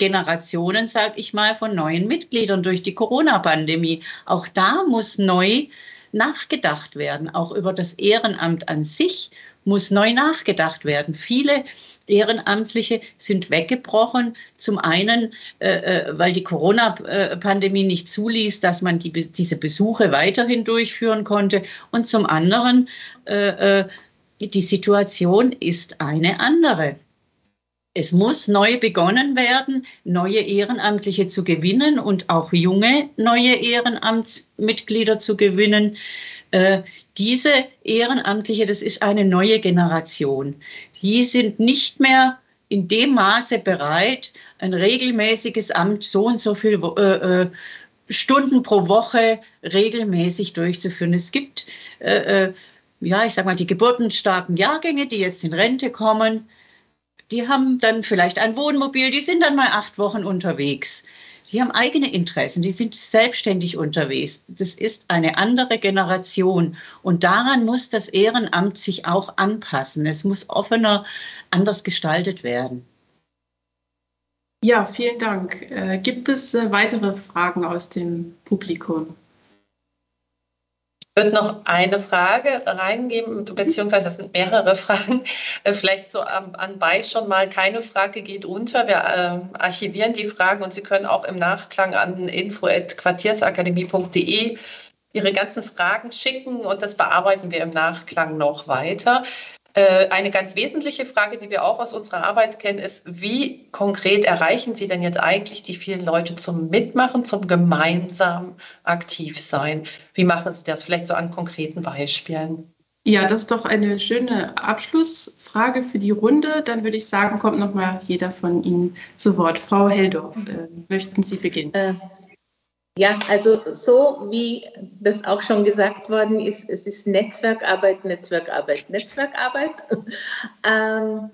Generationen, sage ich mal, von neuen Mitgliedern durch die Corona-Pandemie. Auch da muss neu nachgedacht werden. Auch über das Ehrenamt an sich muss neu nachgedacht werden. Viele Ehrenamtliche sind weggebrochen. Zum einen, äh, äh weil die Corona-Pandemie nicht zuließ, dass man die, diese Besuche weiterhin durchführen konnte. Und zum anderen, äh, äh die Situation ist eine andere. Es muss neu begonnen werden, neue Ehrenamtliche zu gewinnen und auch junge neue Ehrenamtsmitglieder zu gewinnen. Äh, diese Ehrenamtliche, das ist eine neue Generation. Die sind nicht mehr in dem Maße bereit, ein regelmäßiges Amt so und so viel äh, äh Stunden pro Woche regelmäßig durchzuführen. Es gibt, äh, äh ja, ich sag mal, die geburtenstarken Jahrgänge, die jetzt in Rente kommen die haben dann vielleicht ein Wohnmobil, die sind dann mal acht Wochen unterwegs. Die haben eigene Interessen, die sind selbstständig unterwegs. Das ist eine andere Generation. Und daran muss das Ehrenamt sich auch anpassen. Es muss offener, anders gestaltet werden. Ja, vielen Dank. Äh, gibt es äh, weitere Fragen aus dem Publikum? Würde noch eine Frage reingeben, beziehungsweise das sind mehrere Fragen. Äh, vielleicht so anbei schon mal, keine Frage geht unter. Wir äh, archivieren die Fragen und Sie können auch im Nachklang an info.quartiersakademie.de Ihre ganzen Fragen schicken und das bearbeiten wir im Nachklang noch weiter. Äh, eine ganz wesentliche Frage, die wir auch aus unserer Arbeit kennen, ist, wie konkret erreichen Sie denn jetzt eigentlich die vielen Leute zum Mitmachen, zum gemeinsam aktiv sein? Wie machen Sie das? Vielleicht so an konkreten Beispielen. Ja, das ist doch eine schöne Abschlussfrage für die Runde. Dann würde ich sagen, kommt nochmal jeder von Ihnen zu Wort. Frau Heldorf, äh, möchten Sie beginnen? Äh, ja, also so wie das auch schon gesagt worden ist, es ist Netzwerkarbeit, Netzwerkarbeit, Netzwerkarbeit. ähm,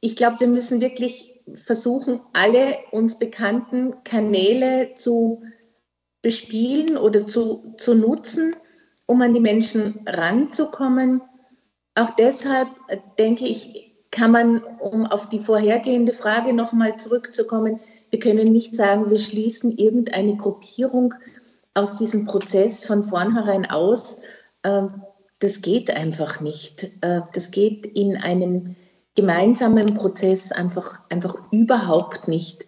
ich glaube, wir müssen wirklich versuchen, alle uns bekannten Kanäle zu bespielen oder zu, zu nutzen, um an die Menschen ranzukommen. Auch deshalb denke ich, kann man, um auf die vorhergehende Frage nochmal zurückzukommen, wir können nicht sagen, wir schließen irgendeine Gruppierung aus diesem Prozess von vornherein aus. Ähm, das geht einfach nicht. Äh, das geht in einem gemeinsamen Prozess einfach, einfach überhaupt nicht.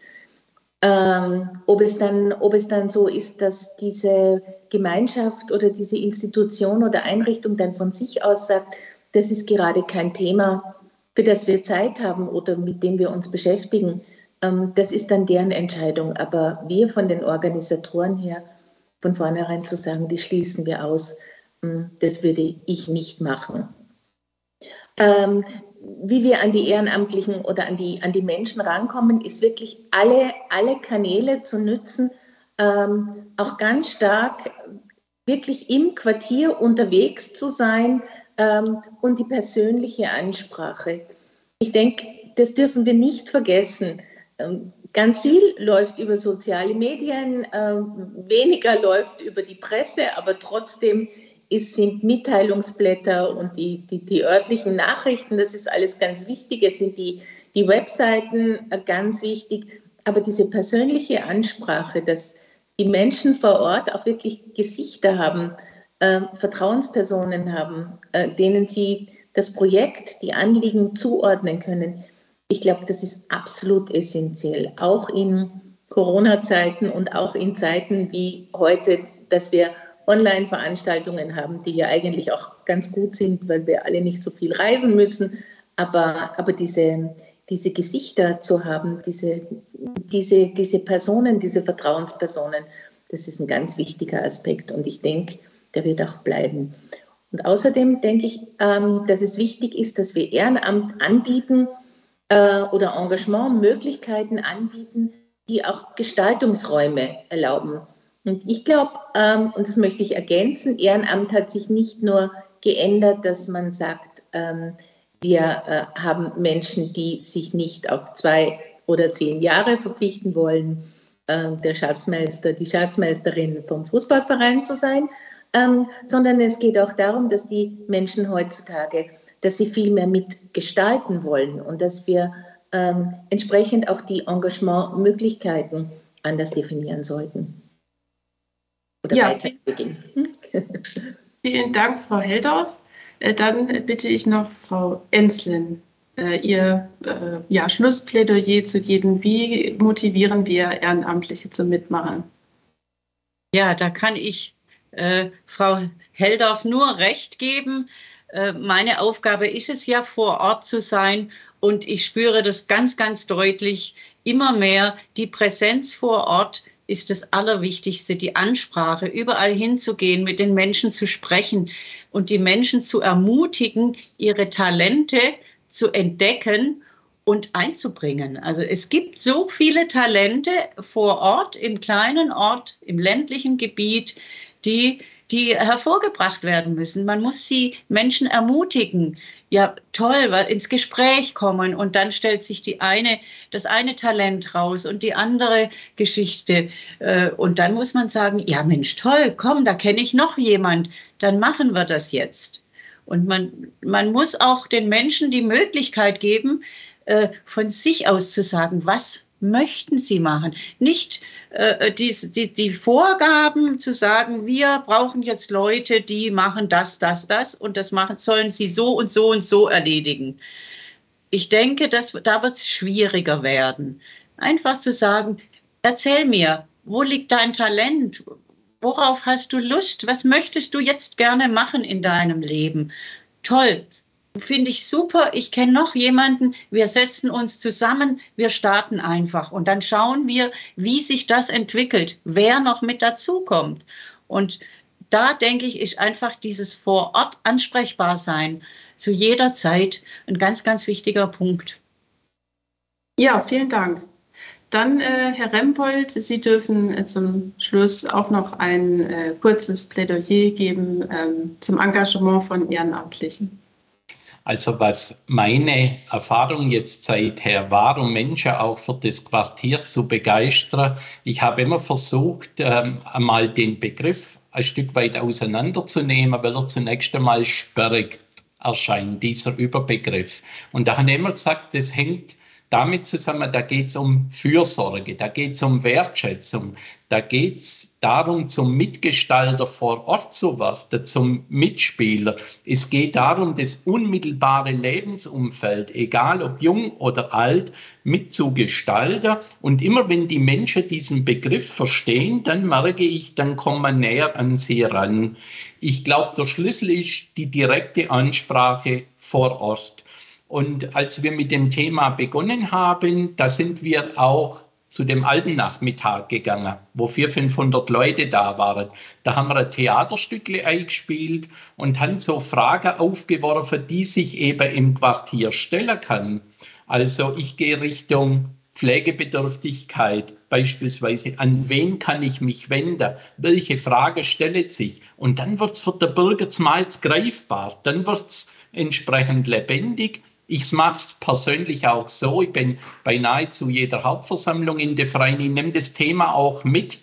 Ähm, ob, es dann, ob es dann so ist, dass diese Gemeinschaft oder diese Institution oder Einrichtung dann von sich aus sagt, das ist gerade kein Thema, für das wir Zeit haben oder mit dem wir uns beschäftigen, das ist dann deren Entscheidung. Aber wir von den Organisatoren her, von vornherein zu sagen, die schließen wir aus, ähm, das würde ich nicht machen. Ähm, wie wir an die Ehrenamtlichen oder an die, an die Menschen rankommen, ist wirklich alle, alle Kanäle zu nützen, ähm, auch ganz stark wirklich im Quartier unterwegs zu sein ähm, und die persönliche Ansprache. Ich denke, das dürfen wir nicht vergessen. Ähm, ganz viel läuft über soziale Medien, ähm, weniger läuft über die Presse, aber trotzdem ist, sind Mitteilungsblätter und die, die, die, örtlichen Nachrichten, das ist alles ganz wichtig. Es sind die, die Webseiten äh, ganz wichtig. Aber diese persönliche Ansprache, dass die Menschen vor Ort auch wirklich Gesichter haben, äh, Vertrauenspersonen haben, äh, denen sie das Projekt, die Anliegen zuordnen können, ich glaube, das ist absolut essentiell, auch in Corona-Zeiten und auch in Zeiten wie heute, dass wir Online-Veranstaltungen haben, die ja eigentlich auch ganz gut sind, weil wir alle nicht so viel reisen müssen. Aber, aber diese, diese Gesichter zu haben, diese, diese, diese Personen, diese Vertrauenspersonen, das ist ein ganz wichtiger Aspekt und ich denke, der wird auch bleiben. Und außerdem denke ich, ähm, dass es wichtig ist, dass wir Ehrenamt anbieten äh, oder Engagementmöglichkeiten anbieten, die auch Gestaltungsräume erlauben. Und ich glaube, ähm, und das möchte ich ergänzen, Ehrenamt hat sich nicht nur geändert, dass man sagt, ähm, wir äh, haben Menschen, die sich nicht auf zwei oder zehn Jahre verpflichten wollen, äh, der Schatzmeister, die Schatzmeisterin vom Fußballverein zu sein, ähm, sondern es geht auch darum, dass die Menschen heutzutage, dass sie viel mehr mitgestalten wollen und dass wir ähm, entsprechend auch die Engagementmöglichkeiten anders definieren sollten. Oder ja, weiter beginnen. Vielen Dank, Frau Heldorf. Äh, dann bitte ich noch Frau Enslin, äh, ihr äh, ja, Schlussplädoyer zu geben. Wie motivieren wir Ehrenamtliche zum Mitmachen? Ja, da kann ich äh, Frau Heldorf nur recht geben. Äh, meine Aufgabe ist es ja, vor Ort zu sein. Und ich spüre das ganz, ganz deutlich immer mehr. Die Präsenz vor Ort ist das Allerwichtigste, die Ansprache, überall hinzugehen, mit den Menschen zu sprechen und die Menschen zu ermutigen, ihre Talente zu entdecken und einzubringen. Also es gibt so viele Talente vor Ort, im kleinen Ort, im ländlichen Gebiet, die, die hervorgebracht werden müssen. Man muss sie Menschen ermutigen. Ja, toll, ins Gespräch kommen und dann stellt sich die eine, das eine Talent raus und die andere Geschichte. Äh, und dann muss man sagen, ja Mensch, toll, komm, da kenne ich noch jemand, dann machen wir das jetzt. Und man, man muss auch den Menschen die Möglichkeit geben, äh, von sich aus zu sagen, was möchten Sie machen? Nicht äh, die, die, die Vorgaben zu sagen, wir brauchen jetzt Leute, die machen das, das, das und das machen, sollen Sie so und so und so erledigen. Ich denke, dass, da wird es schwieriger werden. Einfach zu sagen, erzähl mir, wo liegt dein Talent? Worauf hast du Lust? Was möchtest du jetzt gerne machen in deinem Leben? Toll, finde ich super. Ich kenne noch jemanden. Wir setzen uns zusammen. Wir starten einfach und dann schauen wir, wie sich das entwickelt, wer noch mit dazukommt. Und da denke ich, ist einfach dieses vor Ort ansprechbar sein zu jeder Zeit ein ganz, ganz wichtiger Punkt. Ja, vielen Dank. Dann, äh, Herr Rempold, Sie dürfen äh, zum Schluss auch noch ein äh, kurzes Plädoyer geben ähm, zum Engagement von Ehrenamtlichen. Also was meine Erfahrung jetzt seither war, um Menschen auch für das Quartier zu begeistern, ich habe immer versucht, ähm, einmal den Begriff ein Stück weit auseinanderzunehmen, weil er zunächst einmal sperrig erscheint, dieser Überbegriff. Und da habe ich immer gesagt, das hängt damit zusammen, da geht es um Fürsorge, da geht es um Wertschätzung, da geht es darum, zum Mitgestalter vor Ort zu werden, zum Mitspieler. Es geht darum, das unmittelbare Lebensumfeld, egal ob jung oder alt, mitzugestalten. Und immer wenn die Menschen diesen Begriff verstehen, dann merke ich, dann kommt man näher an sie ran. Ich glaube, der Schlüssel ist die direkte Ansprache vor Ort. Und als wir mit dem Thema begonnen haben, da sind wir auch zu dem alten Nachmittag gegangen, wo 400, 500 Leute da waren. Da haben wir ein Theaterstückle eingespielt und haben so Fragen aufgeworfen, die sich eben im Quartier stellen kann. Also ich gehe Richtung Pflegebedürftigkeit beispielsweise. An wen kann ich mich wenden? Welche Frage stellt sich? Und dann wird es für den Bürger zumal greifbar. Dann wird es entsprechend lebendig ich mache es persönlich auch so. Ich bin bei nahezu jeder Hauptversammlung in der Verein. Ich nehme das Thema auch mit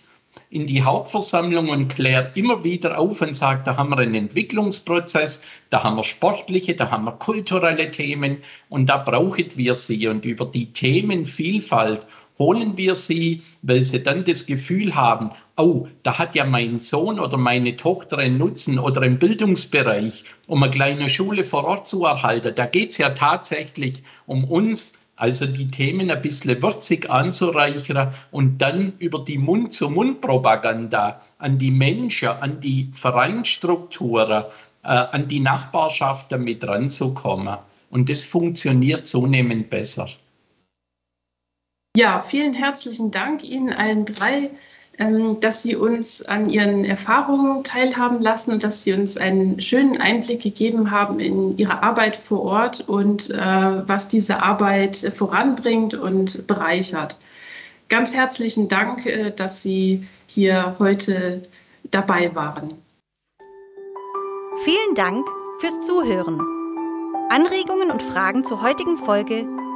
in die Hauptversammlung und kläre immer wieder auf und sage, da haben wir einen Entwicklungsprozess, da haben wir sportliche, da haben wir kulturelle Themen und da brauchen wir sie. Und über die Themenvielfalt holen wir sie, weil sie dann das Gefühl haben, oh, da hat ja mein Sohn oder meine Tochter einen Nutzen oder im Bildungsbereich, um eine kleine Schule vor Ort zu erhalten. Da geht es ja tatsächlich um uns, also die Themen ein bisschen würzig anzureichern und dann über die Mund-zu-Mund-Propaganda an die Menschen, an die Vereinstrukturen, äh, an die Nachbarschaft damit ranzukommen. Und das funktioniert zunehmend besser. Ja, vielen herzlichen Dank Ihnen allen drei, ähm, dass Sie uns an Ihren Erfahrungen teilhaben lassen und dass Sie uns einen schönen Einblick gegeben haben in Ihre Arbeit vor Ort und äh, was diese Arbeit voranbringt und bereichert. Ganz herzlichen Dank, äh, dass Sie hier heute dabei waren. Vielen Dank fürs Zuhören. Anregungen und Fragen zur heutigen Folge